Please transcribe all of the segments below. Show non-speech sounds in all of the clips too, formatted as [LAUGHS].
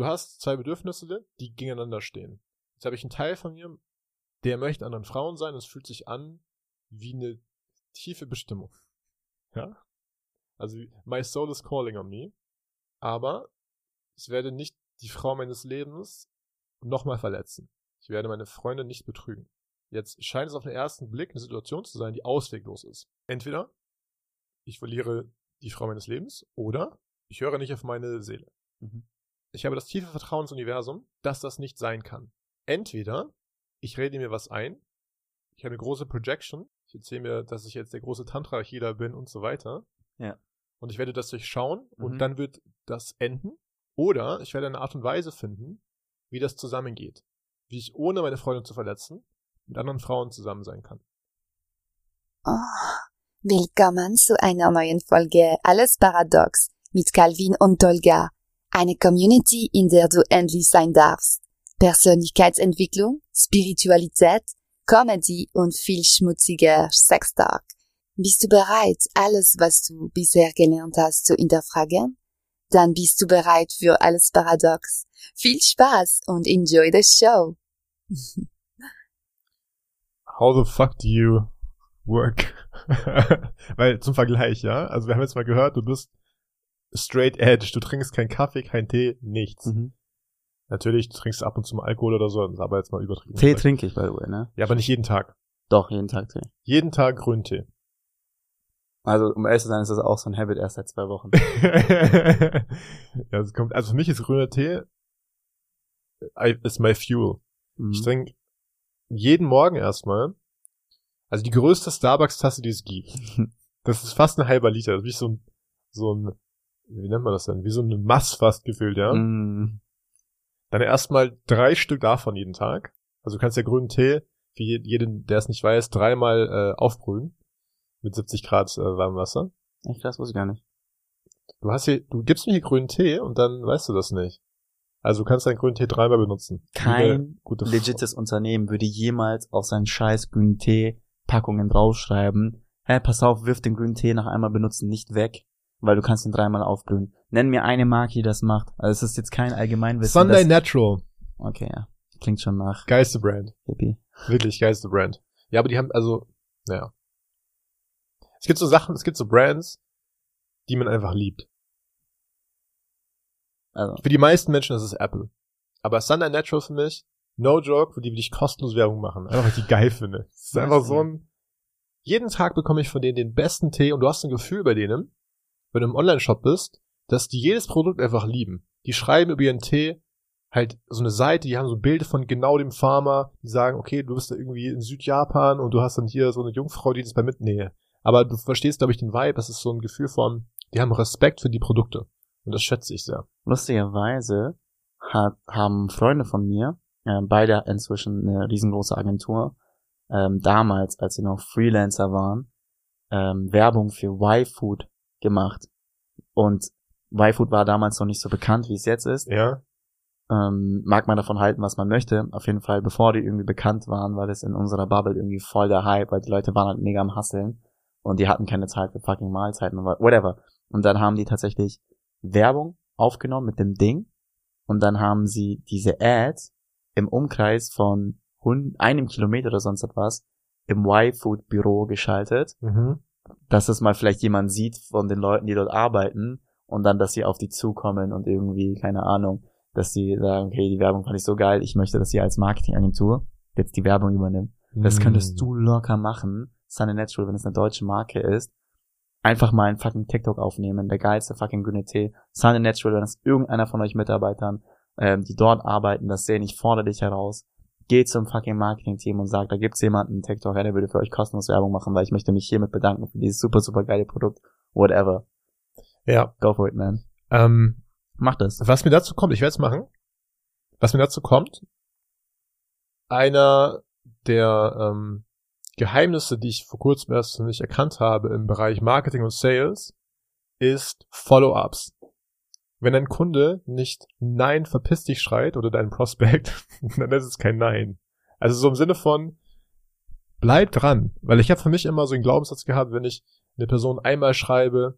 du hast zwei Bedürfnisse, die gegeneinander stehen. Jetzt habe ich einen Teil von mir, der möchte anderen Frauen sein, es fühlt sich an wie eine tiefe Bestimmung. Ja? Also, my soul is calling on me. Aber ich werde nicht die Frau meines Lebens nochmal verletzen. Ich werde meine Freunde nicht betrügen. Jetzt scheint es auf den ersten Blick eine Situation zu sein, die ausweglos ist. Entweder ich verliere die Frau meines Lebens oder ich höre nicht auf meine Seele. Mhm. Ich habe das tiefe Vertrauen ins Universum, dass das nicht sein kann. Entweder ich rede mir was ein, ich habe eine große Projection, ich erzähle mir, dass ich jetzt der große Tantra-Healer bin und so weiter. Ja. Und ich werde das durchschauen mhm. und dann wird das enden. Oder ich werde eine Art und Weise finden, wie das zusammengeht. Wie ich ohne meine Freundin zu verletzen mit anderen Frauen zusammen sein kann. Oh, willkommen zu einer neuen Folge Alles Paradox mit Calvin und Tolga. Eine Community, in der du endlich sein darfst. Persönlichkeitsentwicklung, Spiritualität, Comedy und viel schmutziger Sextalk. Bist du bereit, alles, was du bisher gelernt hast, zu hinterfragen? Dann bist du bereit für alles Paradox. Viel Spaß und enjoy the show. [LAUGHS] how the fuck do you work? [LAUGHS] Weil zum Vergleich, ja, also wir haben jetzt mal gehört, du bist straight edge, du trinkst keinen Kaffee, keinen Tee, nichts. Mhm. Natürlich, du trinkst ab und zu mal Alkohol oder so, aber jetzt mal übertrieben. Tee trinke ich, by the way, ne? Ja, aber nicht jeden Tag. Doch, jeden Tag Tee. Jeden Tag Grüntee. Also, um ehrlich zu sein, ist das auch so ein Habit erst seit zwei Wochen. [LAUGHS] ja, es kommt, also für mich ist grüner Tee, I, is my fuel. Mhm. Ich trinke jeden Morgen erstmal, also die größte Starbucks-Tasse, die es gibt. [LAUGHS] Das ist fast ein halber Liter, das ist wie so ein, so ein, wie nennt man das denn? Wie so ein Mass fast gefüllt, ja. Mm. Dann erstmal drei Stück davon jeden Tag. Also du kannst ja grünen Tee, für jeden, der es nicht weiß, dreimal äh, aufbrühen. Mit 70 Grad äh, warmem Wasser. Echt, das wusste ich gar nicht. Du hast hier, du gibst mir hier grünen Tee und dann weißt du das nicht. Also du kannst deinen grünen Tee dreimal benutzen. Kein legites Unternehmen würde jemals auf seinen scheiß grünen Tee Packungen draufschreiben, hey, pass auf, wirf den grünen Tee nach einmal benutzen nicht weg, weil du kannst ihn dreimal aufbrühen. Nenn mir eine Marke, die das macht. Also es ist jetzt kein Allgemeinwissen. Sunday Natural. Okay, ja. Klingt schon nach. Geilste Brand. Hippie. Wirklich geilste Brand. Ja, aber die haben, also, naja. Es gibt so Sachen, es gibt so Brands, die man einfach liebt. Also. Für die meisten Menschen ist es Apple. Aber Sunday Natural für mich, no joke, für die will ich kostenlos Werbung machen. Einfach weil ich die geil finde. Es ist einfach so ein, jeden Tag bekomme ich von denen den besten Tee und du hast ein Gefühl bei denen, wenn du im Online-Shop bist, dass die jedes Produkt einfach lieben. Die schreiben über ihren Tee halt so eine Seite, die haben so Bilder von genau dem Farmer, die sagen, okay, du bist da irgendwie in Südjapan und du hast dann hier so eine Jungfrau, die das bei mitnähe. Aber du verstehst, glaube ich, den Vibe, das ist so ein Gefühl von, die haben Respekt für die Produkte. Und das schätze ich sehr. Lustigerweise hat, haben Freunde von mir, äh, beide inzwischen eine riesengroße Agentur, ähm, damals, als sie noch Freelancer waren, ähm, Werbung für Y-Food gemacht. Und Y-Food war damals noch nicht so bekannt, wie es jetzt ist. Ja. Ähm, mag man davon halten, was man möchte. Auf jeden Fall, bevor die irgendwie bekannt waren, war das in unserer Bubble irgendwie voll der Hype, weil die Leute waren halt mega am Hasseln und die hatten keine Zeit für fucking Mahlzeiten und whatever. Und dann haben die tatsächlich Werbung aufgenommen mit dem Ding und dann haben sie diese Ads im Umkreis von einem Kilometer oder sonst etwas im Y-Food Büro geschaltet, mhm. Dass es mal vielleicht jemand sieht von den Leuten, die dort arbeiten und dann, dass sie auf die zukommen und irgendwie, keine Ahnung, dass sie sagen, okay, die Werbung fand ich so geil, ich möchte, dass sie als Marketingagentur jetzt die Werbung übernimmt. Mhm. Das könntest du locker machen, Sunny Natural, wenn es eine deutsche Marke ist einfach mal ein fucking TikTok aufnehmen, der geilste fucking grüne Tee. Sunny Natural, wenn es irgendeiner von euch Mitarbeitern, ähm, die dort arbeiten, das sehen, ich fordere dich heraus. Geht zum fucking Marketing-Team und sagt, da gibt's jemanden, TikTok, der würde für euch kostenlos Werbung machen, weil ich möchte mich hiermit bedanken für dieses super, super geile Produkt. Whatever. Ja. Go for it, man. Ähm, Mach das. Was mir dazu kommt, ich werde es machen. Was mir dazu kommt, einer der ähm, Geheimnisse, die ich vor kurzem erst für mich erkannt habe im Bereich Marketing und Sales, ist Follow-ups. Wenn ein Kunde nicht Nein, verpiss dich schreit oder dein Prospect, [LAUGHS] dann ist es kein Nein. Also so im Sinne von, bleib dran. Weil ich habe für mich immer so einen Glaubenssatz gehabt, wenn ich eine Person einmal schreibe,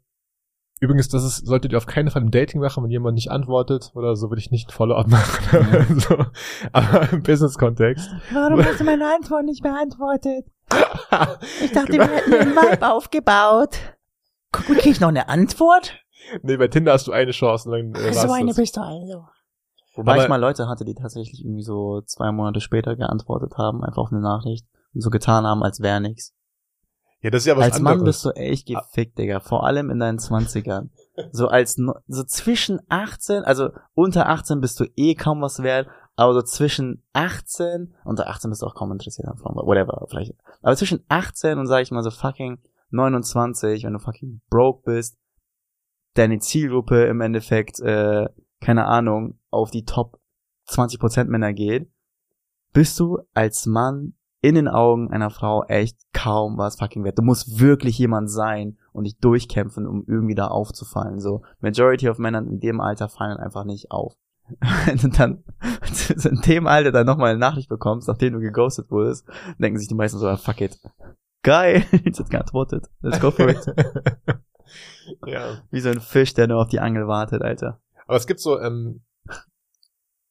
Übrigens, das ist, solltet ihr auf keinen Fall im Dating machen, wenn jemand nicht antwortet oder so, würde ich nicht ein Follow-up [LAUGHS] machen. so. Aber im Business-Kontext. Warum hast du meine Antwort nicht beantwortet? [LAUGHS] Ich dachte, Genau. wir hätten einen Vibe aufgebaut. Guck mal, krieg ich noch eine Antwort? Nee, bei Tinder hast du eine Chance und dann äh, so war's eine das. bist du also. Wobei Aber- ich mal Leute hatte, die tatsächlich irgendwie so zwei Monate später geantwortet haben, einfach auf eine Nachricht und so getan haben, als wäre nix. Ja, das ist ja was als Mann anderes. bist du echt gefickt, Digga. Vor allem in deinen Zwanzigern. So als, so zwischen 18, also unter 18 bist du eh kaum was wert, aber so zwischen 18, unter 18 bist du auch kaum interessiert an Frauen, whatever, vielleicht. Aber zwischen 18 und sag ich mal so fucking 29, wenn du fucking broke bist, deine Zielgruppe im Endeffekt, äh, keine Ahnung, auf die Top 20% Männer geht, bist du als Mann in den Augen einer Frau echt kaum was fucking wert. Du musst wirklich jemand sein und dich durchkämpfen, um irgendwie da aufzufallen. So, Majority of Männern in dem Alter fallen einfach nicht auf. [LAUGHS] Wenn du dann [LAUGHS] in dem Alter dann nochmal eine Nachricht bekommst, nachdem du geghostet wurdest, denken sich die meisten so, ah, fuck it. Geil, [LAUGHS] jetzt geantwortet. Let's go for it. Ja. Wie so ein Fisch, der nur auf die Angel wartet, Alter. Aber es gibt so, ähm,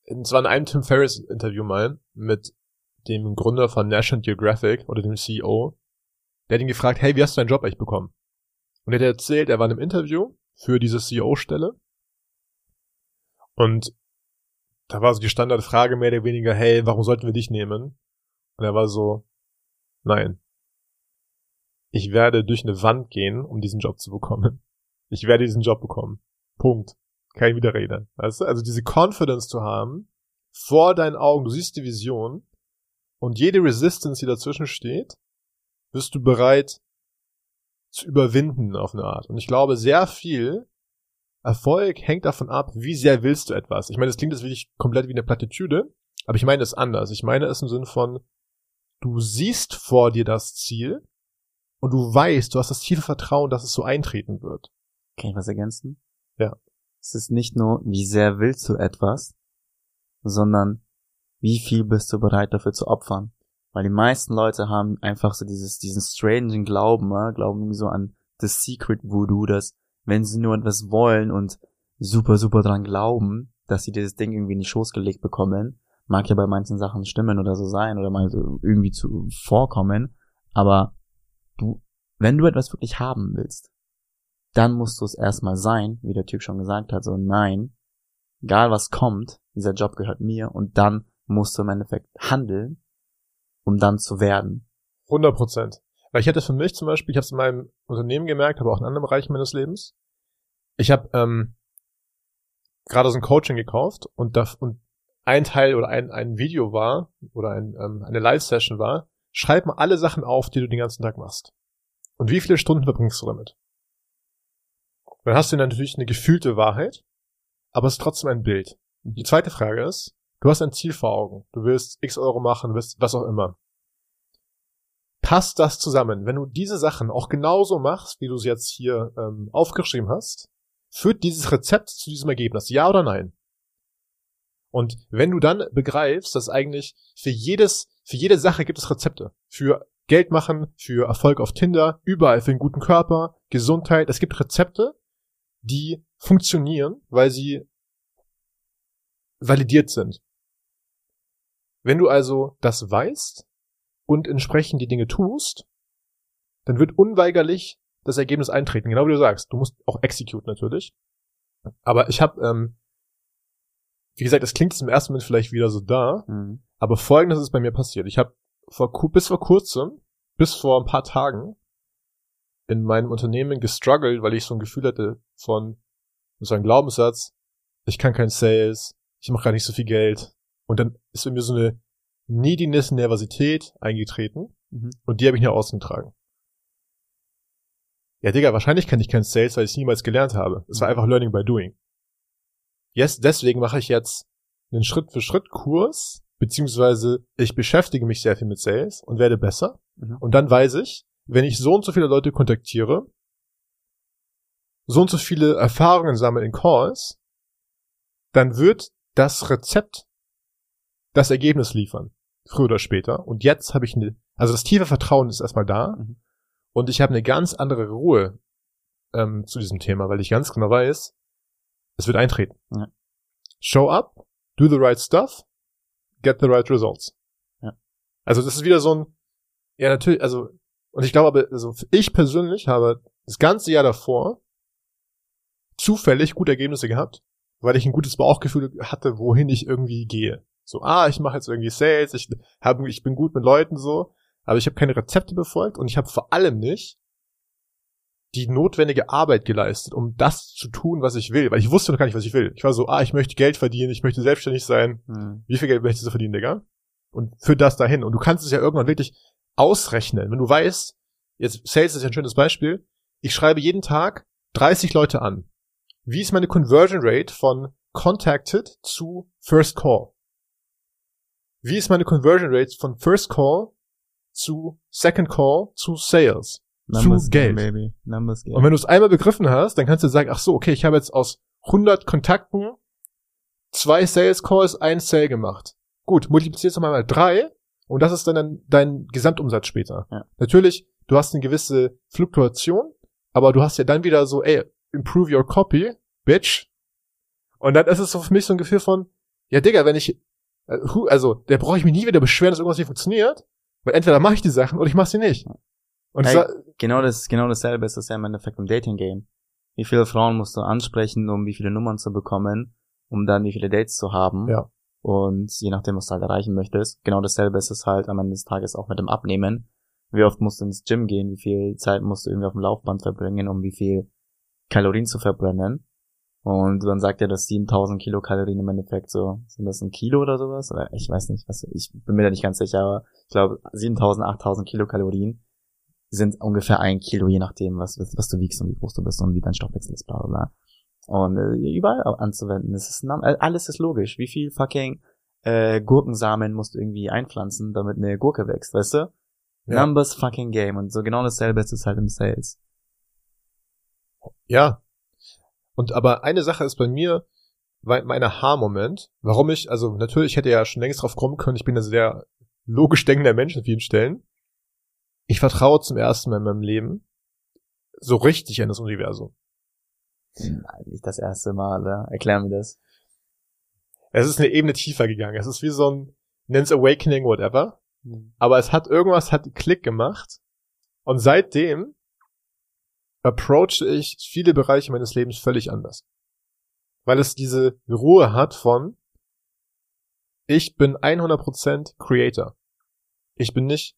in, zwar in einem Tim Ferriss Interview mal mit dem Gründer von National Geographic oder dem CEO, der hat ihn gefragt, hey, wie hast du deinen Job eigentlich bekommen? Und er hat erzählt, er war in einem Interview für diese CEO-Stelle und da war so die Standardfrage mehr oder weniger, hey, warum sollten wir dich nehmen? Und er war so, nein. Ich werde durch eine Wand gehen, um diesen Job zu bekommen. Ich werde diesen Job bekommen. Punkt. Kein Widerrede. Weißt du? Also diese Confidence zu haben, vor deinen Augen, du siehst die Vision und jede Resistance, die dazwischen steht, bist du bereit zu überwinden auf eine Art. Und ich glaube, sehr viel Erfolg hängt davon ab, wie sehr willst du etwas. Ich meine, das klingt jetzt wirklich komplett wie eine Plattitüde, aber ich meine es anders. Ich meine es im Sinn von, du siehst vor dir das Ziel und du weißt, du hast das tiefe Vertrauen, dass es so eintreten wird. Kann ich was ergänzen? Ja. Es ist nicht nur, wie sehr willst du etwas, sondern wie viel bist du bereit dafür zu opfern. Weil die meisten Leute haben einfach so dieses, diesen strangen Glauben, äh, glauben irgendwie so an das Secret Voodoo, dass wenn sie nur etwas wollen und super, super dran glauben, dass sie dieses Ding irgendwie in die Schoß gelegt bekommen, mag ja bei manchen Sachen stimmen oder so sein oder mal so irgendwie zu vorkommen, aber du, wenn du etwas wirklich haben willst, dann musst du es erstmal sein, wie der Typ schon gesagt hat, so nein, egal was kommt, dieser Job gehört mir und dann musst du im Endeffekt handeln, um dann zu werden. 100 Prozent. Weil ich hätte für mich zum Beispiel, ich habe es in meinem Unternehmen gemerkt, aber auch in anderen Bereichen meines Lebens. Ich habe ähm, gerade so ein Coaching gekauft und, da, und ein Teil oder ein, ein Video war oder ein, ähm, eine Live-Session war, schreib mal alle Sachen auf, die du den ganzen Tag machst. Und wie viele Stunden verbringst du damit? Dann hast du natürlich eine gefühlte Wahrheit, aber es ist trotzdem ein Bild. Die zweite Frage ist, du hast ein Ziel vor Augen. Du willst x Euro machen, du willst was auch immer passt das zusammen? Wenn du diese Sachen auch genauso machst, wie du es jetzt hier ähm, aufgeschrieben hast, führt dieses Rezept zu diesem Ergebnis, ja oder nein? Und wenn du dann begreifst, dass eigentlich für jedes, für jede Sache gibt es Rezepte. Für Geld machen, für Erfolg auf Tinder, überall für einen guten Körper, Gesundheit. Es gibt Rezepte, die funktionieren, weil sie validiert sind. Wenn du also das weißt, und entsprechend die Dinge tust, dann wird unweigerlich das Ergebnis eintreten. Genau wie du sagst. Du musst auch execute natürlich. Aber ich habe, ähm, wie gesagt, es klingt jetzt im ersten Moment vielleicht wieder so da, Mhm. aber folgendes ist bei mir passiert. Ich habe vor, bis vor kurzem, bis vor ein paar Tagen, in meinem Unternehmen gestruggelt, weil ich so ein Gefühl hatte von so einem Glaubenssatz, ich kann kein Sales, ich mache gar nicht so viel Geld. Und dann ist bei mir so eine Neediness, Nervosität eingetreten Mhm. und die habe ich nach außen getragen. Ja, Digga, wahrscheinlich kann ich kein Sales, weil ich es niemals gelernt habe. Es war einfach Learning by Doing. Yes, deswegen mache ich jetzt einen Schritt-für-Schritt-Kurs, beziehungsweise ich beschäftige mich sehr viel mit Sales und werde besser. Mhm. Und dann weiß ich, wenn ich so und so viele Leute kontaktiere, so und so viele Erfahrungen sammle in Calls, dann wird das Rezept das Ergebnis liefern. Früher oder später. Und jetzt habe ich eine, also das tiefe Vertrauen ist erstmal da. Mhm. Und ich habe eine ganz andere Ruhe ähm, zu diesem Thema, weil ich ganz genau weiß, es wird eintreten. Ja. Show up, do the right stuff, get the right results. Ja. Also das ist wieder so ein, ja natürlich, also, und ich glaube aber, also ich persönlich habe das ganze Jahr davor zufällig gute Ergebnisse gehabt, weil ich ein gutes Bauchgefühl hatte, wohin ich irgendwie gehe. So, ah, ich mache jetzt irgendwie Sales, ich hab, ich bin gut mit Leuten so, aber ich habe keine Rezepte befolgt und ich habe vor allem nicht die notwendige Arbeit geleistet, um das zu tun, was ich will, weil ich wusste noch gar nicht, was ich will. Ich war so, ah, ich möchte Geld verdienen, ich möchte selbstständig sein. Hm. Wie viel Geld möchtest du verdienen, Digga? Und für das dahin. Und du kannst es ja irgendwann wirklich ausrechnen. Wenn du weißt, jetzt Sales ist ja ein schönes Beispiel, ich schreibe jeden Tag 30 Leute an. Wie ist meine Conversion Rate von contacted zu first call? Wie ist meine Conversion Rate von first call zu second call zu sales? Numbers zu Game, Geld. baby. Numbers Game. Und wenn du es einmal begriffen hast, dann kannst du sagen, ach so, okay, ich habe jetzt aus 100 Kontakten zwei Sales Calls, ein Sale gemacht. Gut, multiplizierst du mal mal drei und das ist dann dein, dein Gesamtumsatz später. Ja. Natürlich, du hast eine gewisse Fluktuation, aber du hast ja dann wieder so, ey, improve your copy, bitch. Und dann ist es so für mich so ein Gefühl von, ja Digga, wenn ich, äh, also, der brauche ich mich nie wieder beschweren, dass irgendwas nicht funktioniert, weil entweder mache ich die Sachen oder ich mache sie nicht. Und sa- genau das, genau dasselbe ist das ja im Endeffekt im Dating Game. Wie viele Frauen musst du ansprechen, um wie viele Nummern zu bekommen, um dann wie viele Dates zu haben. Ja. Und je nachdem, was du halt erreichen möchtest. Genau dasselbe ist es halt am Ende des Tages auch mit dem Abnehmen. Wie oft musst du ins Gym gehen? Wie viel Zeit musst du irgendwie auf dem Laufband verbringen, um wie viel Kalorien zu verbrennen? Und dann sagt er, dass 7000 Kilokalorien im Endeffekt so, sind das ein Kilo oder sowas? Oder ich weiß nicht, was, ich bin mir da nicht ganz sicher, aber ich glaube 7000, 8000 Kilokalorien sind ungefähr ein Kilo, je nachdem, was, was, du wiegst und wie groß du bist und wie dein Stoffwechsel ist, bla bla bla. Und äh, überall anzuwenden. Es ist äh, alles ist logisch. Wie viel fucking äh, Gurkensamen musst du irgendwie einpflanzen, damit eine Gurke wächst, weißt du? Ja. Numbers fucking game. Und so genau dasselbe ist es halt im Sales. Ja. Und aber eine Sache ist bei mir, mein Aha-Moment, warum ich, also natürlich hätte ja schon längst drauf kommen können, ich bin ein sehr logisch denkender Mensch an vielen Stellen. Ich vertraue zum ersten Mal in meinem Leben so richtig an das Universum. Nein, nicht das erste Mal, ja. Erklär mir das. Es ist eine Ebene tiefer gegangen. Es ist wie so ein, nenn's Awakening, whatever. Aber es hat irgendwas, hat Klick gemacht. Und seitdem approache ich viele Bereiche meines Lebens völlig anders. Weil es diese Ruhe hat von, ich bin 100% Creator. Ich bin nicht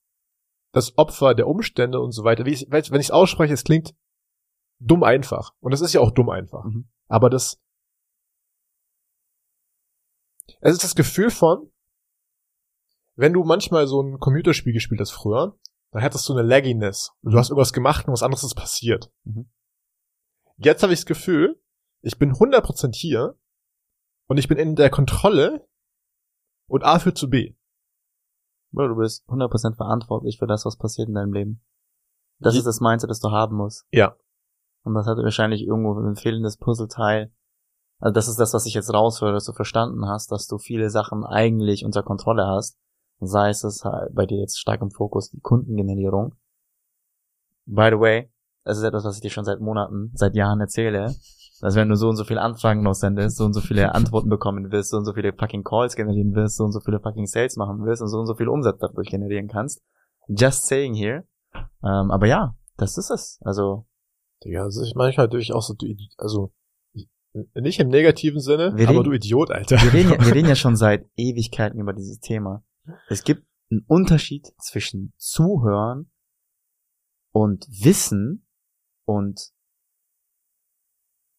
das Opfer der Umstände und so weiter. Ich, wenn ich es ausspreche, es klingt dumm einfach. Und es ist ja auch dumm einfach. Mhm. Aber das, es ist das Gefühl von, wenn du manchmal so ein Computerspiel gespielt hast früher, dann hattest du eine Lagginess. Du hast irgendwas gemacht und was anderes ist passiert. Mhm. Jetzt habe ich das Gefühl, ich bin 100% hier und ich bin in der Kontrolle und A führt zu B. Du bist 100% verantwortlich für das, was passiert in deinem Leben. Das Je- ist das Mindset, das du haben musst. Ja. Und das hat wahrscheinlich irgendwo ein fehlendes Puzzleteil. Also das ist das, was ich jetzt raushöre, dass du verstanden hast, dass du viele Sachen eigentlich unter Kontrolle hast. Sei es es halt bei dir jetzt stark im Fokus die Kundengenerierung. By the way, das ist etwas, was ich dir schon seit Monaten, seit Jahren erzähle. Dass wenn du so und so viele Anfragen noch sendest, so und so viele Antworten bekommen wirst, so und so viele fucking Calls generieren wirst, so und so viele fucking Sales machen wirst und so und so viel Umsatz dadurch generieren kannst. Just saying here. Ähm, aber ja, das ist es. Also Digga, also ich manchmal durch auch so, also, nicht im negativen Sinne, Wir aber reden- du Idiot, Alter. wir reden, ja, wir reden ja [LAUGHS] schon seit Ewigkeiten über dieses Thema. Es gibt einen Unterschied zwischen Zuhören und Wissen und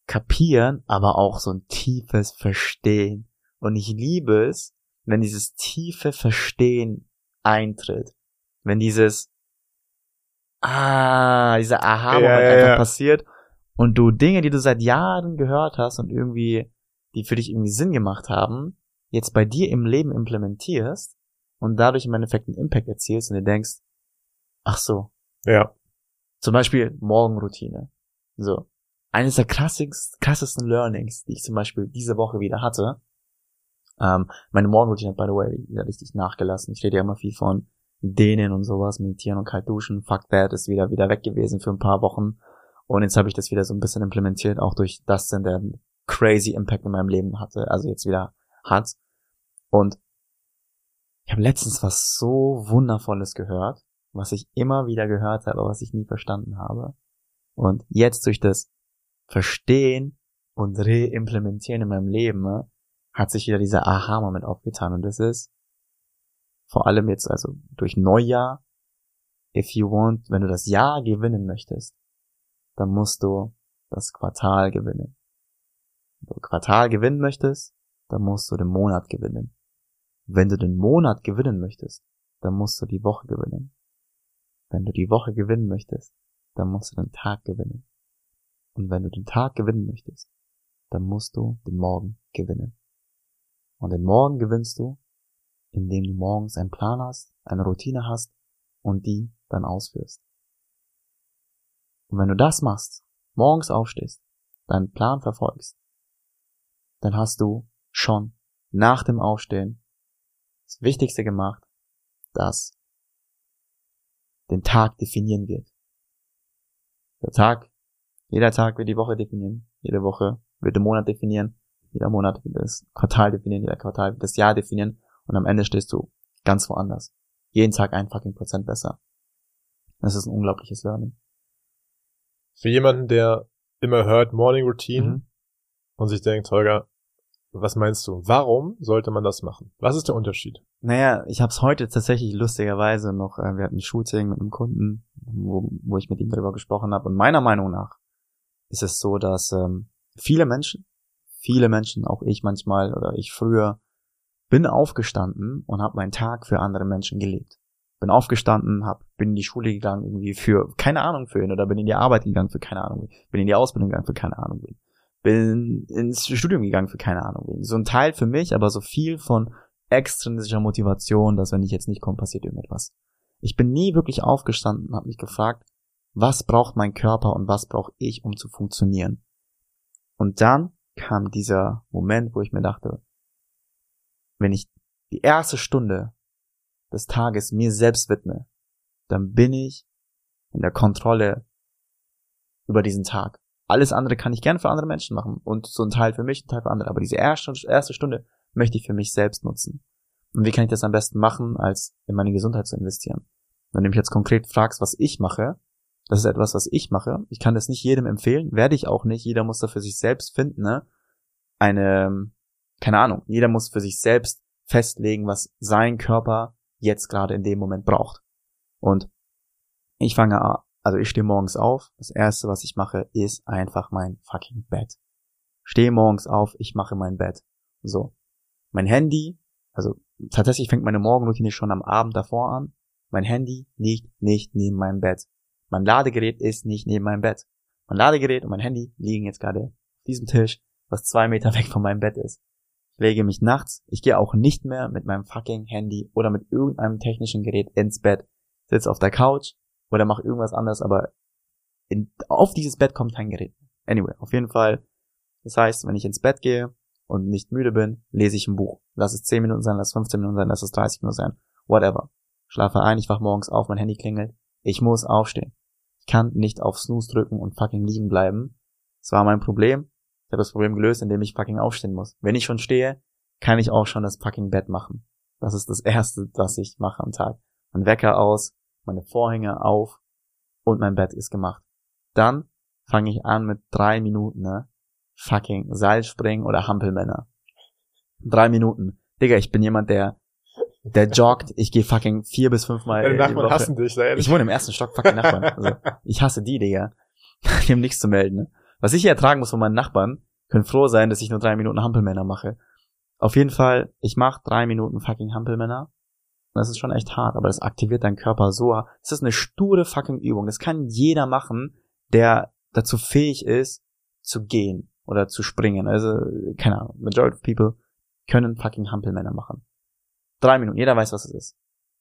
Kapieren, aber auch so ein tiefes Verstehen. Und ich liebe es, wenn dieses tiefe Verstehen eintritt. Wenn dieses, ah, dieser Aha-Moment Ja, ja, einfach ja. passiert und du Dinge, die du seit Jahren gehört hast und irgendwie, die für dich irgendwie Sinn gemacht haben, jetzt bei dir im Leben implementierst und dadurch im Endeffekt einen Impact erzielst und dir denkst, ach so, Ja. zum Beispiel Morgenroutine. So. Eines der krassigst, krassesten Learnings, die ich zum Beispiel diese Woche wieder hatte. Ähm, meine Morgenroutine hat, by the way, wieder richtig nachgelassen. Ich rede ja immer viel von Dehnen und sowas, meditieren und kalt duschen. Fuck that, ist wieder, wieder weg gewesen für ein paar Wochen. Und jetzt habe ich das wieder so ein bisschen implementiert, auch durch das, denn der crazy Impact in meinem Leben hatte, also jetzt wieder hat. Und ich habe letztens was so Wundervolles gehört, was ich immer wieder gehört habe, was ich nie verstanden habe. Und jetzt durch das Verstehen und Reimplementieren in meinem Leben ne, hat sich wieder dieser Aha-Moment aufgetan. Und das ist vor allem jetzt also durch Neujahr, if you want, wenn du das Jahr gewinnen möchtest, dann musst du das Quartal gewinnen. Wenn du Quartal gewinnen möchtest, dann musst du den Monat gewinnen. Wenn du den Monat gewinnen möchtest, dann musst du die Woche gewinnen. Wenn du die Woche gewinnen möchtest, dann musst du den Tag gewinnen. Und wenn du den Tag gewinnen möchtest, dann musst du den Morgen gewinnen. Und den Morgen gewinnst du, indem du morgens einen Plan hast, eine Routine hast und die dann ausführst. Und wenn du das machst, morgens aufstehst, deinen Plan verfolgst, dann hast du schon nach dem Aufstehen das Wichtigste gemacht, das den Tag definieren wird. Der Tag, jeder Tag wird die Woche definieren, jede Woche wird den Monat definieren, jeder Monat wird das Quartal definieren, jeder Quartal wird das Jahr definieren und am Ende stehst du ganz woanders. Jeden Tag ein fucking Prozent besser. Das ist ein unglaubliches Learning. Für jemanden, der immer hört Morning Routine Mhm. und sich denkt, Holger, was meinst du? Warum sollte man das machen? Was ist der Unterschied? Naja, ich habe es heute tatsächlich lustigerweise noch, äh, wir hatten ein Shooting mit einem Kunden, wo, wo ich mit ihm darüber gesprochen habe. Und meiner Meinung nach ist es so, dass ähm, viele Menschen, viele Menschen, auch ich manchmal oder ich früher, bin aufgestanden und habe meinen Tag für andere Menschen gelebt. Bin aufgestanden, hab, bin in die Schule gegangen irgendwie für keine Ahnung für ihn oder bin in die Arbeit gegangen für keine Ahnung, bin in die Ausbildung gegangen für keine Ahnung. wen. Bin ins Studium gegangen für keine Ahnung. wen. So ein Teil für mich, aber so viel von extrinsischer Motivation, dass wenn ich jetzt nicht komme, passiert irgendetwas. Ich bin nie wirklich aufgestanden und habe mich gefragt, was braucht mein Körper und was brauche ich, um zu funktionieren. Und dann kam dieser Moment, wo ich mir dachte, wenn ich die erste Stunde des Tages mir selbst widme, dann bin ich in der Kontrolle über diesen Tag. Alles andere kann ich gern für andere Menschen machen und so ein Teil für mich, ein Teil für andere. Aber diese erste, erste Stunde möchte ich für mich selbst nutzen. Und wie kann ich das am besten machen, als in meine Gesundheit zu investieren? Wenn du mich jetzt konkret fragst, was ich mache, das ist etwas, was ich mache. Ich kann das nicht jedem empfehlen, werde ich auch nicht. Jeder muss da für sich selbst finden, ne? Eine, keine Ahnung, jeder muss für sich selbst festlegen, was sein Körper jetzt gerade in dem Moment braucht. Und ich fange an, also ich stehe morgens auf. Das erste, was ich mache, ist einfach mein fucking Bett. Stehe morgens auf, ich mache mein Bett. So. Mein Handy, also tatsächlich fängt meine Morgenroutine schon am Abend davor an. Mein Handy liegt nicht neben meinem Bett. Mein Ladegerät ist nicht neben meinem Bett. Mein Ladegerät und mein Handy liegen jetzt gerade auf diesem Tisch, was zwei Meter [LAUGHS] weg von meinem Bett ist. Ich lege mich nachts, ich gehe auch nicht mehr mit meinem fucking Handy oder mit irgendeinem technischen Gerät ins Bett, sitze auf der Couch oder mache irgendwas anderes, aber in, auf dieses Bett kommt kein Gerät. Anyway, auf jeden Fall. Das heißt, wenn ich ins Bett gehe und nicht müde bin, lese ich ein Buch. Lass es 10 Minuten sein, lass es 15 Minuten sein, lass es 30 Minuten sein. Whatever. Schlafe ein, ich wach morgens auf, mein Handy klingelt. Ich muss aufstehen. Ich kann nicht auf Snooze drücken und fucking liegen bleiben. Das war mein Problem. Ich habe das Problem gelöst, indem ich fucking aufstehen muss. Wenn ich schon stehe, kann ich auch schon das fucking Bett machen. Das ist das Erste, was ich mache am Tag. Mein Wecker aus, meine Vorhänge auf und mein Bett ist gemacht. Dann fange ich an mit drei Minuten, ne? Fucking Seilspringen oder Hampelmänner. Drei Minuten. Digga, ich bin jemand, der, der joggt. Ich gehe fucking vier bis fünfmal Deine die Nachbarn hassen dich, sei ehrlich. Ich wohne im ersten Stock, fucking [LAUGHS] Nachbarn. Also, ich hasse die, Digga. [LAUGHS] Die haben nichts zu melden. Ne? Was ich hier ertragen muss von meinen Nachbarn, können froh sein, dass ich nur drei Minuten Hampelmänner mache. Auf jeden Fall, ich mache drei Minuten fucking Hampelmänner. Und Das ist schon echt hart, aber das aktiviert deinen Körper so. Das ist eine sture fucking Übung. Das kann jeder machen, der dazu fähig ist, zu gehen oder zu springen. Also, keine Ahnung. Majority of people können fucking Hampelmänner machen. Drei Minuten. Jeder weiß, was es ist.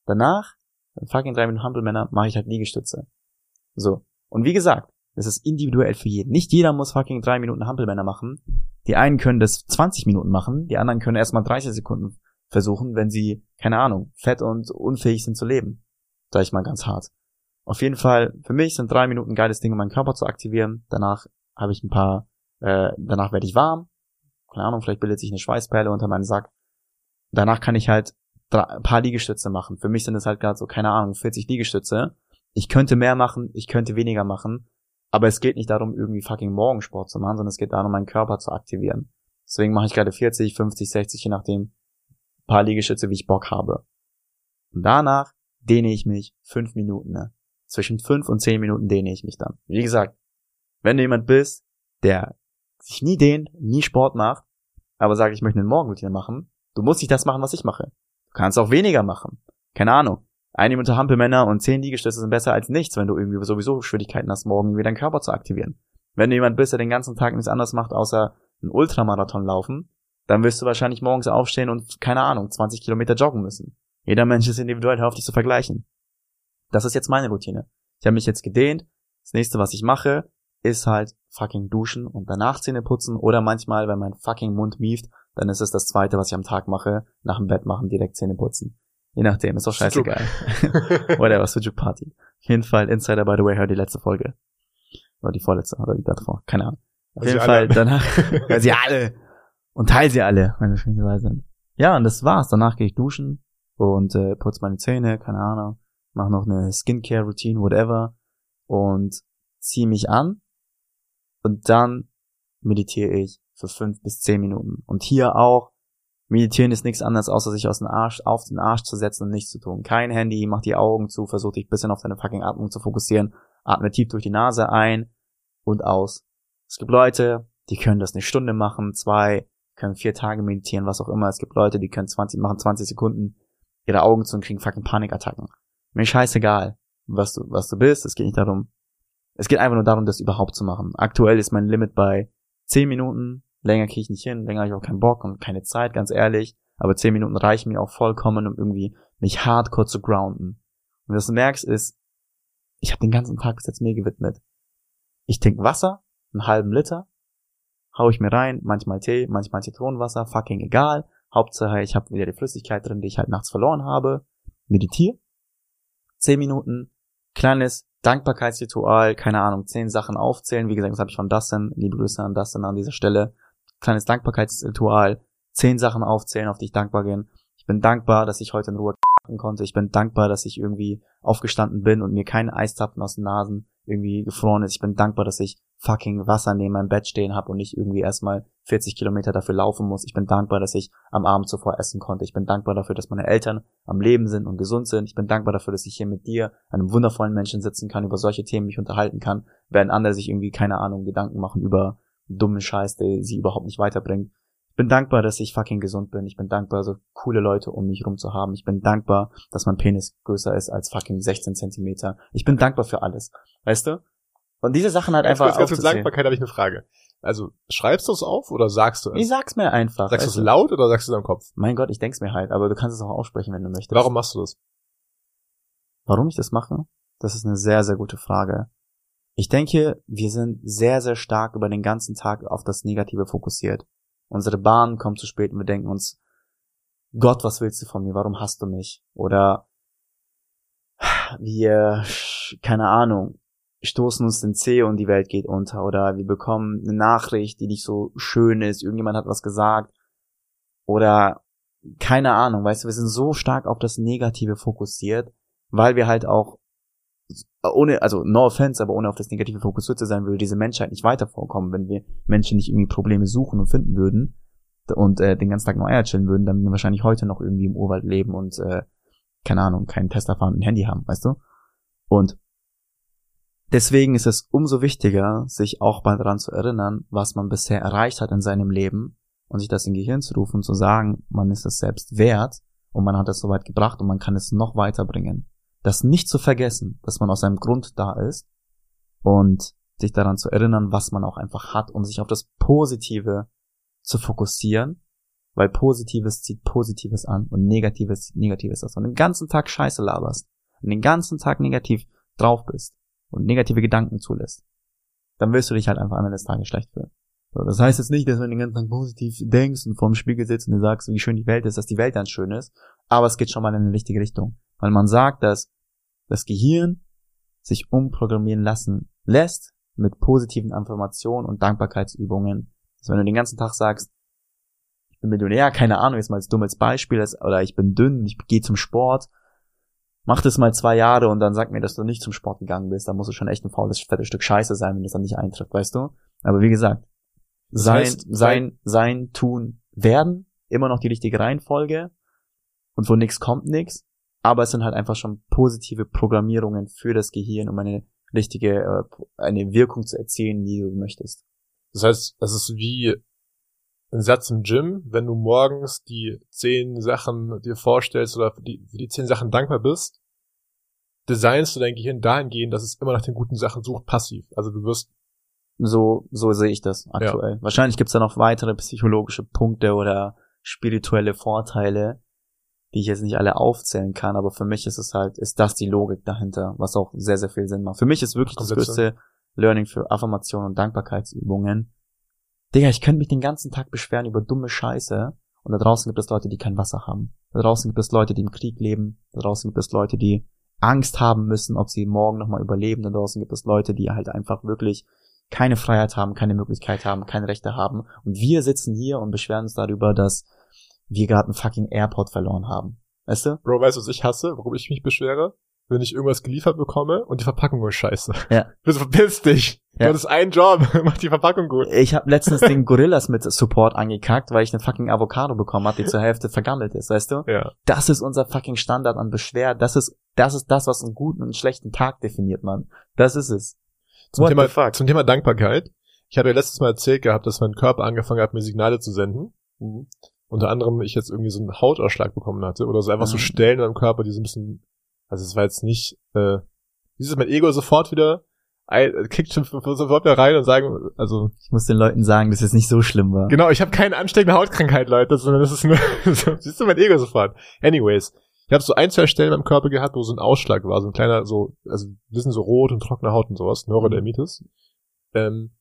Danach, fucking drei Minuten Hampelmänner, mache ich halt Liegestütze. So. Und wie gesagt, es ist individuell für jeden. Nicht jeder muss fucking drei Minuten Hampelmänner machen. Die einen können das 20 Minuten machen, die anderen können erstmal 30 Sekunden versuchen, wenn sie, keine Ahnung, fett und unfähig sind zu leben. Sag ich mal ganz hart. Auf jeden Fall, für mich sind drei Minuten ein geiles Ding, um meinen Körper zu aktivieren. Danach habe ich ein paar, äh, danach werde ich warm. Keine Ahnung, vielleicht bildet sich eine Schweißperle unter meinem Sack. Danach kann ich halt ein paar Liegestütze machen. Für mich sind es halt gerade so, keine Ahnung, 40 Liegestütze. Ich könnte mehr machen, ich könnte weniger machen. Aber es geht nicht darum, irgendwie fucking Morgensport zu machen, sondern es geht darum, meinen Körper zu aktivieren. Deswegen mache ich gerade 40, 50, 60, je nachdem, paar Liegestütze, wie ich Bock habe. Und danach dehne ich mich fünf Minuten. Ne? Zwischen fünf und zehn Minuten dehne ich mich dann. Wie gesagt, wenn du jemand bist, der sich nie dehnt, nie Sport macht, aber sagt, ich möchte eine Morgenroutine machen, du musst nicht das machen, was ich mache. Du kannst auch weniger machen. Keine Ahnung. Eine Minute Hampelmänner und zehn Liegestütze sind besser als nichts, wenn du irgendwie sowieso Schwierigkeiten hast, morgen irgendwie deinen Körper zu aktivieren. Wenn du jemand bist, der den ganzen Tag nichts anderes macht, außer einen Ultramarathon laufen, dann wirst du wahrscheinlich morgens aufstehen und, keine Ahnung, 20 Kilometer joggen müssen. Jeder Mensch ist individuell, hör auf dich zu vergleichen. Das ist jetzt meine Routine. Ich habe mich jetzt gedehnt. Das nächste, was ich mache, ist halt fucking duschen und danach Zähne putzen oder manchmal, wenn mein fucking Mund mieft, dann ist es das zweite, was ich am Tag mache, nach dem Bett machen, direkt Zähne putzen. Je nachdem, ist doch scheißegal. [LAUGHS] Whatever, Sujuk Party. Auf jeden Fall, Insider, by the way, hör die letzte Folge. Oder die vorletzte, oder die davor, keine Ahnung. Auf jeden Fall, alle. danach, [LAUGHS] hör sie alle. Und teil sie alle, wenn wir schon dabei sind. Ja, und das war's. Danach gehe ich duschen und äh, putze meine Zähne, keine Ahnung, mach noch eine Skincare-Routine, whatever, und ziehe mich an und dann meditiere ich für fünf bis zehn Minuten. Und hier auch, meditieren ist nichts anderes, außer sich aus dem Arsch, auf den Arsch zu setzen und nichts zu tun. Kein Handy, mach die Augen zu, versuch dich bisschen auf deine fucking Atmung zu fokussieren, atme tief durch die Nase ein und aus. Es gibt Leute, die können das eine Stunde machen, zwei, können vier Tage meditieren, was auch immer. Es gibt Leute, die können 20, machen 20 Sekunden ihre Augen zu und kriegen fucking Panikattacken. Mir scheißegal, was du, was du bist. Es geht nicht darum. Es geht einfach nur darum, das überhaupt zu machen. Aktuell ist mein Limit bei 10 Minuten. Länger kriege ich nicht hin. Länger habe ich auch keinen Bock und keine Zeit, ganz ehrlich. Aber 10 Minuten reichen mir auch vollkommen, um irgendwie mich hardcore zu grounden. Und was du merkst ist, ich habe den ganzen Tag bis jetzt mir gewidmet. Ich trinke Wasser, einen halben Liter, hau ich mir rein, manchmal Tee, manchmal Zitronenwasser, fucking egal. Hauptsache, ich habe wieder die Flüssigkeit drin, die ich halt nachts verloren habe. Meditiere. Zehn Minuten, kleines Dankbarkeitsritual, keine Ahnung, zehn Sachen aufzählen. Wie gesagt, das habe ich von Dustin, liebe Grüße an Dustin an dieser Stelle. Kleines Dankbarkeitsritual, zehn Sachen aufzählen, auf die ich dankbar bin. Ich bin dankbar, dass ich heute in Ruhe [LAUGHS] konnte. Ich bin dankbar, dass ich irgendwie aufgestanden bin und mir keine Eiszapfen aus den Nasen irgendwie gefroren ist. Ich bin dankbar, dass ich fucking Wasser neben meinem Bett stehen habe und nicht irgendwie erstmal 40 Kilometer dafür laufen muss. Ich bin dankbar, dass ich am Abend zuvor essen konnte. Ich bin dankbar dafür, dass meine Eltern am Leben sind und gesund sind. Ich bin dankbar dafür, dass ich hier mit dir, einem wundervollen Menschen sitzen kann, über solche Themen mich unterhalten kann, während andere sich irgendwie, keine Ahnung, Gedanken machen über dummen Scheiß, der sie überhaupt nicht weiterbringt. Ich bin dankbar, dass ich fucking gesund bin. Ich bin dankbar, so coole Leute um mich rum zu haben. Ich bin dankbar, dass mein Penis größer ist als fucking 16 Zentimeter. Ich bin dankbar für alles. Weißt du? Und diese Sachen halt ganz einfach kurz, ganz kurz Dankbarkeit habe ich eine Frage. Also, schreibst du es auf oder sagst du es? Ich sag's mir einfach. Sagst du es laut oder sagst du es im Kopf? Mein Gott, ich denk's mir halt, aber du kannst es auch aussprechen, wenn du möchtest. Warum machst du das? Warum ich das mache? Das ist eine sehr, sehr gute Frage. Ich denke, wir sind sehr, sehr stark über den ganzen Tag auf das Negative fokussiert. Unsere Bahn kommt zu spät und wir denken uns, Gott, was willst du von mir? Warum hast du mich? Oder wir, keine Ahnung, stoßen uns den Zeh und die Welt geht unter. Oder wir bekommen eine Nachricht, die nicht so schön ist. Irgendjemand hat was gesagt. Oder keine Ahnung, weißt du, wir sind so stark auf das Negative fokussiert, weil wir halt auch ohne, also no offense, aber ohne auf das Negative fokussiert zu sein, würde diese Menschheit nicht weiter vorkommen, wenn wir Menschen nicht irgendwie Probleme suchen und finden würden und äh, den ganzen Tag nur Eier chillen würden, dann würden wir wahrscheinlich heute noch irgendwie im Urwald leben und äh, keine Ahnung, kein Tesla fahren und ein Handy haben, weißt du? Und deswegen ist es umso wichtiger, sich auch mal daran zu erinnern, was man bisher erreicht hat in seinem Leben und sich das in Gehirn zu rufen und zu sagen, man ist es selbst wert und man hat es so weit gebracht und man kann es noch weiterbringen das nicht zu vergessen, dass man aus einem Grund da ist und sich daran zu erinnern, was man auch einfach hat, um sich auf das Positive zu fokussieren, weil Positives zieht Positives an und Negatives zieht Negatives aus. Und den ganzen Tag Scheiße laberst und den ganzen Tag negativ drauf bist und negative Gedanken zulässt, dann wirst du dich halt einfach am Ende des Tages schlecht fühlen. So, das heißt jetzt nicht, dass du den ganzen Tag positiv denkst und vorm Spiegel sitzt und dir sagst, wie schön die Welt ist, dass die Welt ganz schön ist, aber es geht schon mal in eine richtige Richtung. Weil man sagt, dass das Gehirn sich umprogrammieren lassen lässt mit positiven Affirmationen und Dankbarkeitsübungen. Also wenn du den ganzen Tag sagst, ich bin Millionär, keine Ahnung, jetzt mal als dummes Beispiel, oder ich bin dünn, ich gehe zum Sport, mach das mal zwei Jahre und dann sag mir, dass du nicht zum Sport gegangen bist, dann muss es schon echt ein faules, fettes Stück Scheiße sein, wenn das dann nicht eintrifft, weißt du? Aber wie gesagt, das sein, heißt, sein, sein, tun, werden, immer noch die richtige Reihenfolge und wo nichts kommt nichts, aber es sind halt einfach schon positive Programmierungen für das Gehirn, um eine richtige, äh, eine Wirkung zu erzielen, die du möchtest. Das heißt, es ist wie ein Satz im Gym, wenn du morgens die zehn Sachen dir vorstellst oder für die, für die zehn Sachen dankbar bist, designst du dein Gehirn dahingehend, dass es immer nach den guten Sachen sucht, passiv. Also du wirst so, so sehe ich das aktuell. Ja. Wahrscheinlich gibt's da noch weitere psychologische Punkte oder spirituelle Vorteile, die ich jetzt nicht alle aufzählen kann, aber für mich ist es halt, ist das die Logik dahinter, was auch sehr, sehr viel Sinn macht. Für mich ist wirklich das größte Learning für Affirmation und Dankbarkeitsübungen. Digga, ich könnte mich den ganzen Tag beschweren über dumme Scheiße und da draußen gibt es Leute, die kein Wasser haben. Da draußen gibt es Leute, die im Krieg leben. Da draußen gibt es Leute, die Angst haben müssen, ob sie morgen nochmal überleben. Da draußen gibt es Leute, die halt einfach wirklich keine Freiheit haben, keine Möglichkeit haben, keine Rechte haben. Und wir sitzen hier und beschweren uns darüber, dass wir gerade einen fucking Airport verloren haben. Weißt du? Bro, weißt du, was ich hasse, warum ich mich beschwere? Wenn ich irgendwas geliefert bekomme und die Verpackung ist scheiße. Ja. [LAUGHS] Bitte verpiss dich. Ja. Du hast einen Job, [LAUGHS] mach die Verpackung gut. Ich habe letztens [LAUGHS] den Gorillas mit Support angekackt, weil ich eine fucking Avocado bekommen habe, die zur Hälfte vergammelt ist, weißt du? Ja. Das ist unser fucking Standard an Beschwer. Das ist, das ist das, was einen guten und einen schlechten Tag definiert, man. Das ist es. Zum, Thema, zum Thema Dankbarkeit. Ich habe ja letztes Mal erzählt gehabt, dass mein Körper angefangen hat, mir Signale zu senden. Mhm. Unter anderem ich jetzt irgendwie so einen Hautausschlag bekommen hatte oder so einfach mhm. so Stellen in meinem Körper, die so ein bisschen, also es war jetzt nicht, äh, dieses mein Ego sofort wieder kickt schon sofort wieder rein und sagen, also ich muss den Leuten sagen, dass es nicht so schlimm war. Genau, ich habe keine ansteckende Hautkrankheit, Leute, sondern das ist nur, [LAUGHS] siehst du mein Ego sofort. Anyways, ich habe so ein, zwei Stellen in meinem Körper gehabt, wo so ein Ausschlag war, so ein kleiner, so, also wir sind so rot und trockene Haut und sowas, Neurodermitis. Ähm,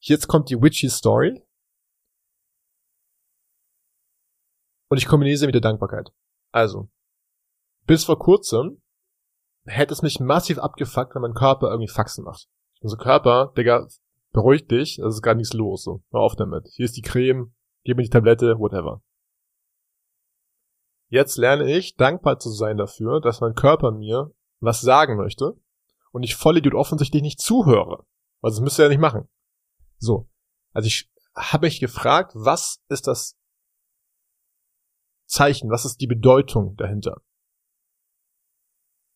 jetzt kommt die witchy Story. Und ich kombiniere sie mit der Dankbarkeit. Also, bis vor kurzem hätte es mich massiv abgefuckt, wenn mein Körper irgendwie Faxen macht. Also Körper, Digga, beruhig dich, das ist gar nichts los, so. Hör auf damit. Hier ist die Creme, gib mir die Tablette, whatever. Jetzt lerne ich, dankbar zu sein dafür, dass mein Körper mir was sagen möchte und ich voll Idiot offensichtlich nicht zuhöre. Also das müsste er ja nicht machen. So. Also ich habe mich gefragt, was ist das Zeichen, was ist die Bedeutung dahinter?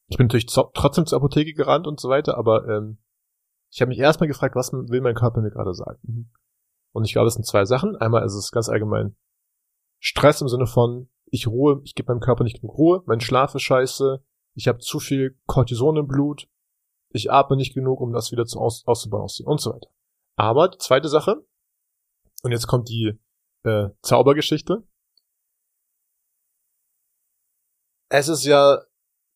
Ich bin natürlich trotzdem zur Apotheke gerannt und so weiter, aber ähm, ich habe mich erstmal gefragt, was will mein Körper mir gerade sagen? Mhm. Und ich glaube, es sind zwei Sachen. Einmal ist es ganz allgemein Stress im Sinne von, ich ruhe, ich gebe meinem Körper nicht genug Ruhe, mein Schlaf ist scheiße, ich habe zu viel Cortison im Blut, ich atme nicht genug, um das wieder zu aus, auszubalancieren und so weiter. Aber die zweite Sache, und jetzt kommt die äh, Zaubergeschichte. Es ist ja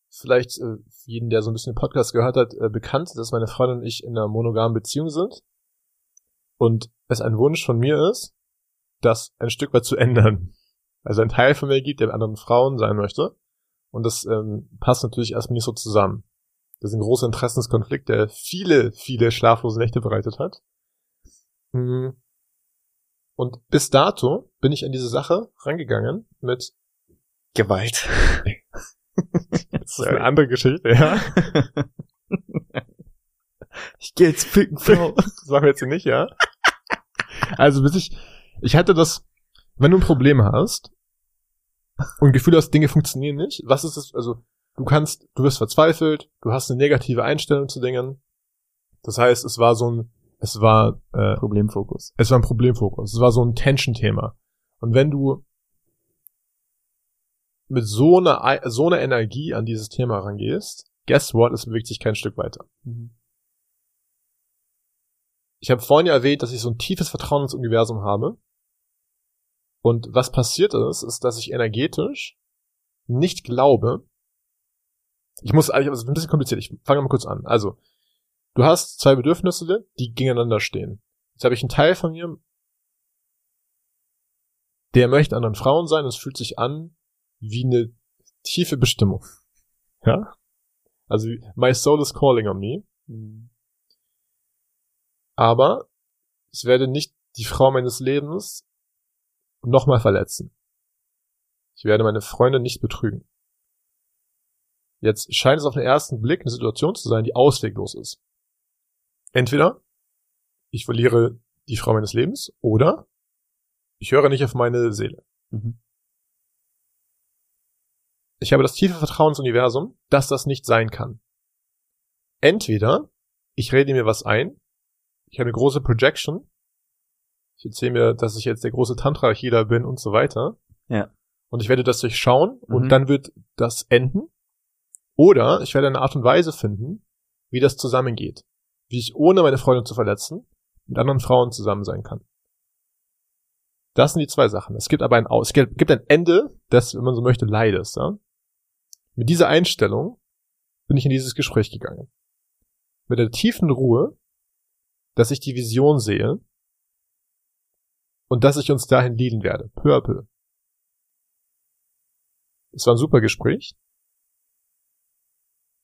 vielleicht äh, jeden, der so ein bisschen den Podcast gehört hat, äh, bekannt, dass meine Freundin und ich in einer monogamen Beziehung sind. Und es ein Wunsch von mir ist, das ein Stück weit zu ändern also ein Teil von mir gibt, der mit anderen Frauen sein möchte. Und das ähm, passt natürlich erstmal nicht so zusammen. Das ist ein großer Interessenskonflikt, der viele, viele schlaflose Nächte bereitet hat. Hm. Und bis dato bin ich an diese Sache rangegangen mit Gewalt. das ist eine andere Geschichte, ja. [LAUGHS] Ich gehe jetzt ficken, Frau. [LAUGHS] Das machen wir jetzt nicht, ja. Also bis ich, ich hatte das wenn du ein Problem hast und Gefühl hast, Dinge funktionieren nicht, was ist es, also du kannst, du wirst verzweifelt, du hast eine negative Einstellung zu Dingen. Das heißt, es war so ein, es war äh, Problemfokus. Es war ein Problemfokus. Es war so ein Tension-Thema. Und wenn du mit so einer so einer Energie an dieses Thema rangehst, guess what, es bewegt sich kein Stück weiter. Mhm. Ich habe vorhin ja erwähnt, dass ich so ein tiefes Vertrauen ins Universum habe und was passiert ist, ist, dass ich energetisch nicht glaube. Ich muss, also ein bisschen kompliziert, ich fange mal kurz an. Also, du hast zwei Bedürfnisse, die gegeneinander stehen. Jetzt habe ich einen Teil von mir, der möchte anderen Frauen sein, es fühlt sich an wie eine tiefe Bestimmung. Ja? Also, my soul is calling on me. Aber ich werde nicht die Frau meines Lebens nochmal verletzen. Ich werde meine Freunde nicht betrügen. Jetzt scheint es auf den ersten Blick eine Situation zu sein, die ausweglos ist. Entweder ich verliere die Frau meines Lebens oder ich höre nicht auf meine Seele. Mhm. Ich habe das tiefe Vertrauen ins Universum, dass das nicht sein kann. Entweder ich rede mir was ein, ich habe eine große Projection, ich erzähle mir, dass ich jetzt der große Tantra-Healer bin und so weiter. Ja. Und ich werde das durchschauen und Mhm. dann wird das enden. Oder ich werde eine Art und Weise finden, wie das zusammengeht. Wie ich ohne meine Freundin zu verletzen mit anderen Frauen zusammen sein kann. Das sind die zwei Sachen. Es gibt aber ein Aus, es gibt gibt ein Ende des, wenn man so möchte, Leides. Ja? Mit dieser Einstellung bin ich in dieses Gespräch gegangen. Mit der tiefen Ruhe, dass ich die Vision sehe und dass ich uns dahin leaden werde. Peu à peu. Es war ein super Gespräch.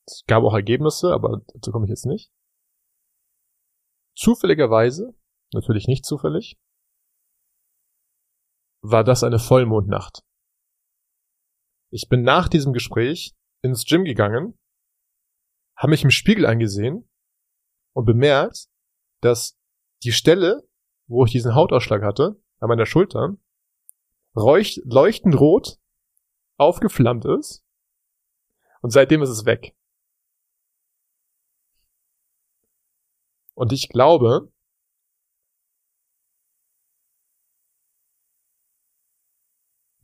Es gab auch Ergebnisse, aber dazu komme ich jetzt nicht. Zufälligerweise, natürlich nicht zufällig, war das eine Vollmondnacht. Ich bin nach diesem Gespräch ins Gym gegangen, habe mich im Spiegel angesehen und bemerkt, dass die Stelle, wo ich diesen Hautausschlag hatte, an meiner Schulter, leuchtend rot aufgeflammt ist und seitdem ist es weg. Und ich glaube,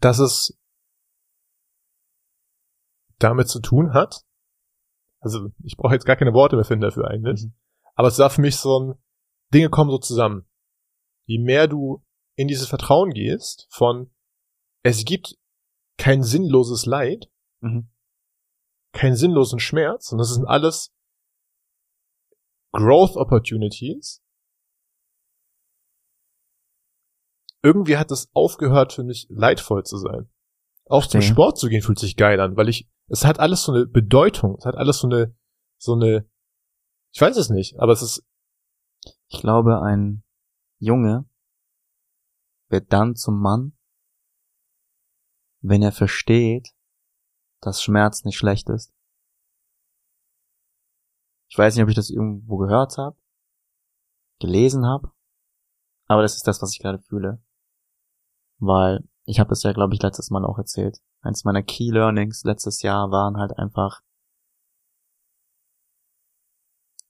dass es damit zu tun hat. Also ich brauche jetzt gar keine Worte mehr finden dafür eigentlich. Mhm. Aber es war für mich so ein, Dinge kommen so zusammen. Je mehr du in dieses Vertrauen gehst von, es gibt kein sinnloses Leid, Mhm. keinen sinnlosen Schmerz, und das sind alles Growth Opportunities. Irgendwie hat es aufgehört für mich leidvoll zu sein. Auch zum Verstehe. Sport zu gehen fühlt sich geil an, weil ich, es hat alles so eine Bedeutung, es hat alles so eine, so eine, ich weiß es nicht, aber es ist, Ich glaube, ein Junge wird dann zum Mann, wenn er versteht, dass Schmerz nicht schlecht ist. Ich weiß nicht, ob ich das irgendwo gehört habe, gelesen habe, aber das ist das, was ich gerade fühle. Weil ich habe das ja, glaube ich, letztes Mal auch erzählt. Eins meiner Key Learnings letztes Jahr waren halt einfach,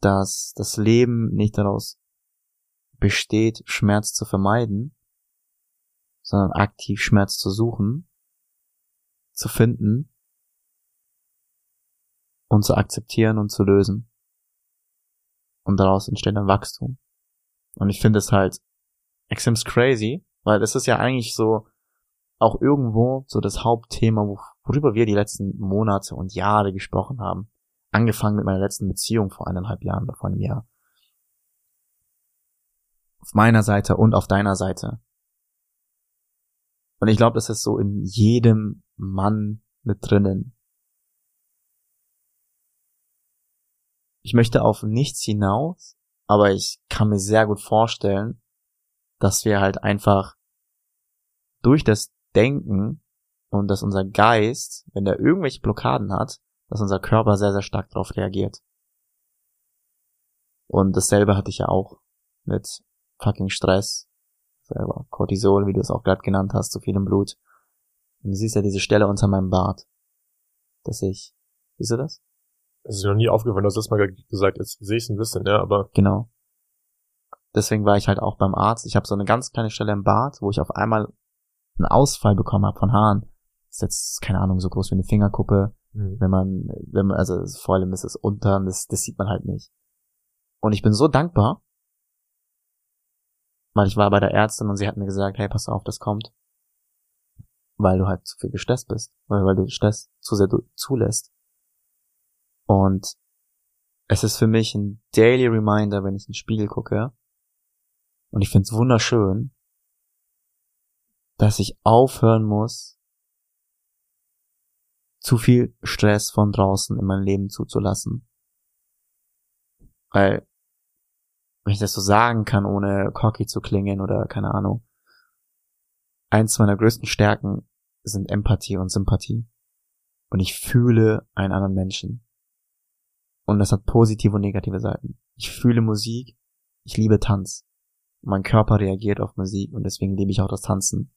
dass das Leben nicht daraus besteht, Schmerz zu vermeiden, sondern aktiv Schmerz zu suchen, zu finden und zu akzeptieren und zu lösen. Und daraus entsteht ein Wachstum. Und ich finde es halt extrem crazy, weil es ist ja eigentlich so auch irgendwo so das Hauptthema, wo- worüber wir die letzten Monate und Jahre gesprochen haben. Angefangen mit meiner letzten Beziehung vor eineinhalb Jahren oder vor einem Jahr auf meiner Seite und auf deiner Seite. Und ich glaube, das ist so in jedem Mann mit drinnen. Ich möchte auf nichts hinaus, aber ich kann mir sehr gut vorstellen, dass wir halt einfach durch das Denken und dass unser Geist, wenn der irgendwelche Blockaden hat, dass unser Körper sehr, sehr stark darauf reagiert. Und dasselbe hatte ich ja auch mit fucking Stress, selber Cortisol, wie du es auch gerade genannt hast, zu viel im Blut. Und du siehst ja diese Stelle unter meinem Bart, dass ich, siehst du das? es ist mir noch nie aufgefallen, du hast das mal gesagt, jetzt sehe ich es ein bisschen, ja, aber Genau. Deswegen war ich halt auch beim Arzt. Ich habe so eine ganz kleine Stelle im Bart, wo ich auf einmal einen Ausfall bekommen habe von Haaren. Das ist jetzt, keine Ahnung, so groß wie eine Fingerkuppe. wenn man, wenn man, also vor allem ist es unter, und das, das sieht man halt nicht. Und ich bin so dankbar, weil ich war bei der Ärztin und sie hat mir gesagt, hey, pass auf, das kommt. Weil du halt zu viel gestresst bist, weil, weil du Stress zu sehr du- zulässt. Und es ist für mich ein daily reminder, wenn ich in den Spiegel gucke. Und ich find's wunderschön, dass ich aufhören muss, zu viel Stress von draußen in mein Leben zuzulassen. Weil, wenn ich das so sagen kann, ohne cocky zu klingen oder keine Ahnung, eins meiner größten Stärken sind Empathie und Sympathie. Und ich fühle einen anderen Menschen. Und das hat positive und negative Seiten. Ich fühle Musik, ich liebe Tanz. Mein Körper reagiert auf Musik und deswegen liebe ich auch das Tanzen.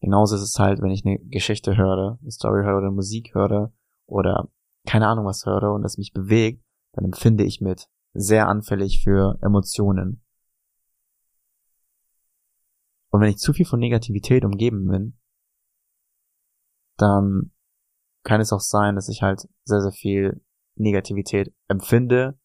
Genauso ist es halt, wenn ich eine Geschichte höre, eine Story höre oder Musik höre oder keine Ahnung was höre und das mich bewegt, dann empfinde ich mit sehr anfällig für Emotionen. Und wenn ich zu viel von Negativität umgeben bin, dann kann es auch sein, dass ich halt sehr, sehr viel Negativität empfinde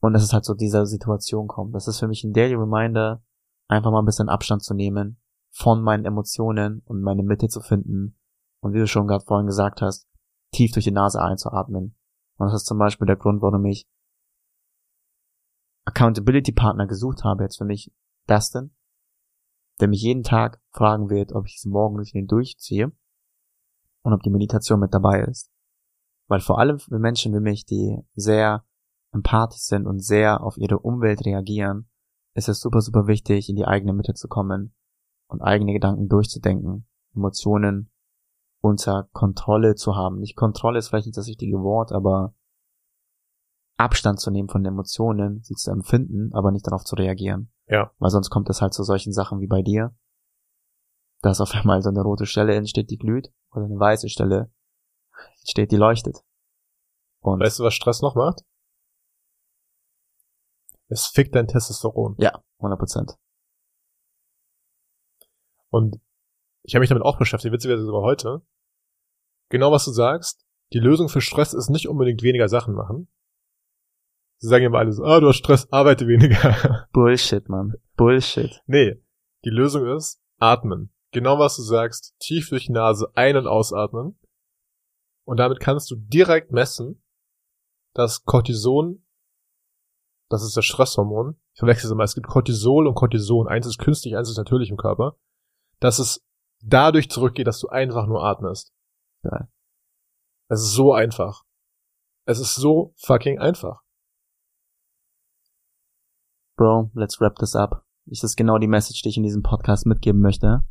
und dass es halt so dieser Situation kommt. Das ist für mich ein Daily Reminder, einfach mal ein bisschen Abstand zu nehmen von meinen Emotionen und meine Mitte zu finden und wie du schon gerade vorhin gesagt hast, tief durch die Nase einzuatmen. Und das ist zum Beispiel der Grund, warum ich Accountability Partner gesucht habe jetzt für mich Dustin, der mich jeden Tag fragen wird, ob ich diesen Morgenroutine durchziehe und ob die Meditation mit dabei ist. Weil vor allem für Menschen wie mich, die sehr empathisch sind und sehr auf ihre Umwelt reagieren, ist es super, super wichtig, in die eigene Mitte zu kommen und eigene Gedanken durchzudenken, Emotionen unter Kontrolle zu haben. Nicht Kontrolle ist vielleicht nicht das richtige Wort, aber Abstand zu nehmen von Emotionen, sie zu empfinden, aber nicht darauf zu reagieren. Ja. Weil sonst kommt es halt zu solchen Sachen wie bei dir, dass auf einmal so eine rote Stelle entsteht, die glüht, oder eine weiße Stelle entsteht, die leuchtet. Und Weißt du, was Stress noch macht? Es fickt dein Testosteron. ja, 100 Prozent. Und ich habe mich damit auch beschäftigt, witzigerweise sogar heute. Genau was du sagst. Die Lösung für Stress ist nicht unbedingt weniger Sachen machen. Sie sagen immer alle so, ah, du hast Stress, arbeite weniger. [LAUGHS] Bullshit, Mann. Bullshit. nee, die Lösung ist atmen. Genau was du sagst, tief durch die Nase ein- und ausatmen. Und damit kannst du direkt messen, dass Cortison, das ist das Stresshormon, ich verwechsel es immer, es gibt Cortisol und Cortison, eins ist künstlich, eins ist natürlich im Körper, dass es dadurch zurückgeht, dass du einfach nur atmest. Geil. Es ist so einfach. Es ist so fucking einfach. Bro, let's wrap this up. Ich das ist genau die Message, die ich in diesem Podcast mitgeben möchte.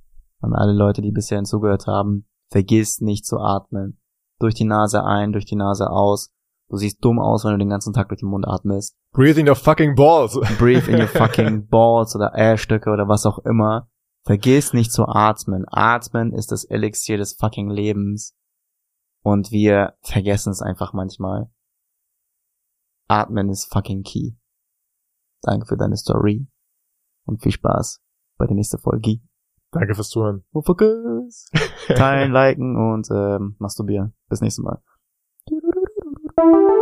An alle Leute, die bisher zugehört haben. Vergiss nicht zu atmen. Durch die Nase ein, durch die Nase aus. Du siehst dumm aus, wenn du den ganzen Tag durch den Mund atmest. Breathing your fucking balls. Breathe in your [LAUGHS] fucking balls oder Eierstöcke oder was auch immer. Vergiss nicht zu atmen. Atmen ist das Elixier des fucking Lebens. Und wir vergessen es einfach manchmal. Atmen ist fucking key. Danke für deine Story. Und viel Spaß bei der nächsten Folge. Danke fürs Zuhören. Motherfuckers. [LAUGHS] Teilen, liken und ähm, masturbieren. Bis nächstes Mal. [LAUGHS]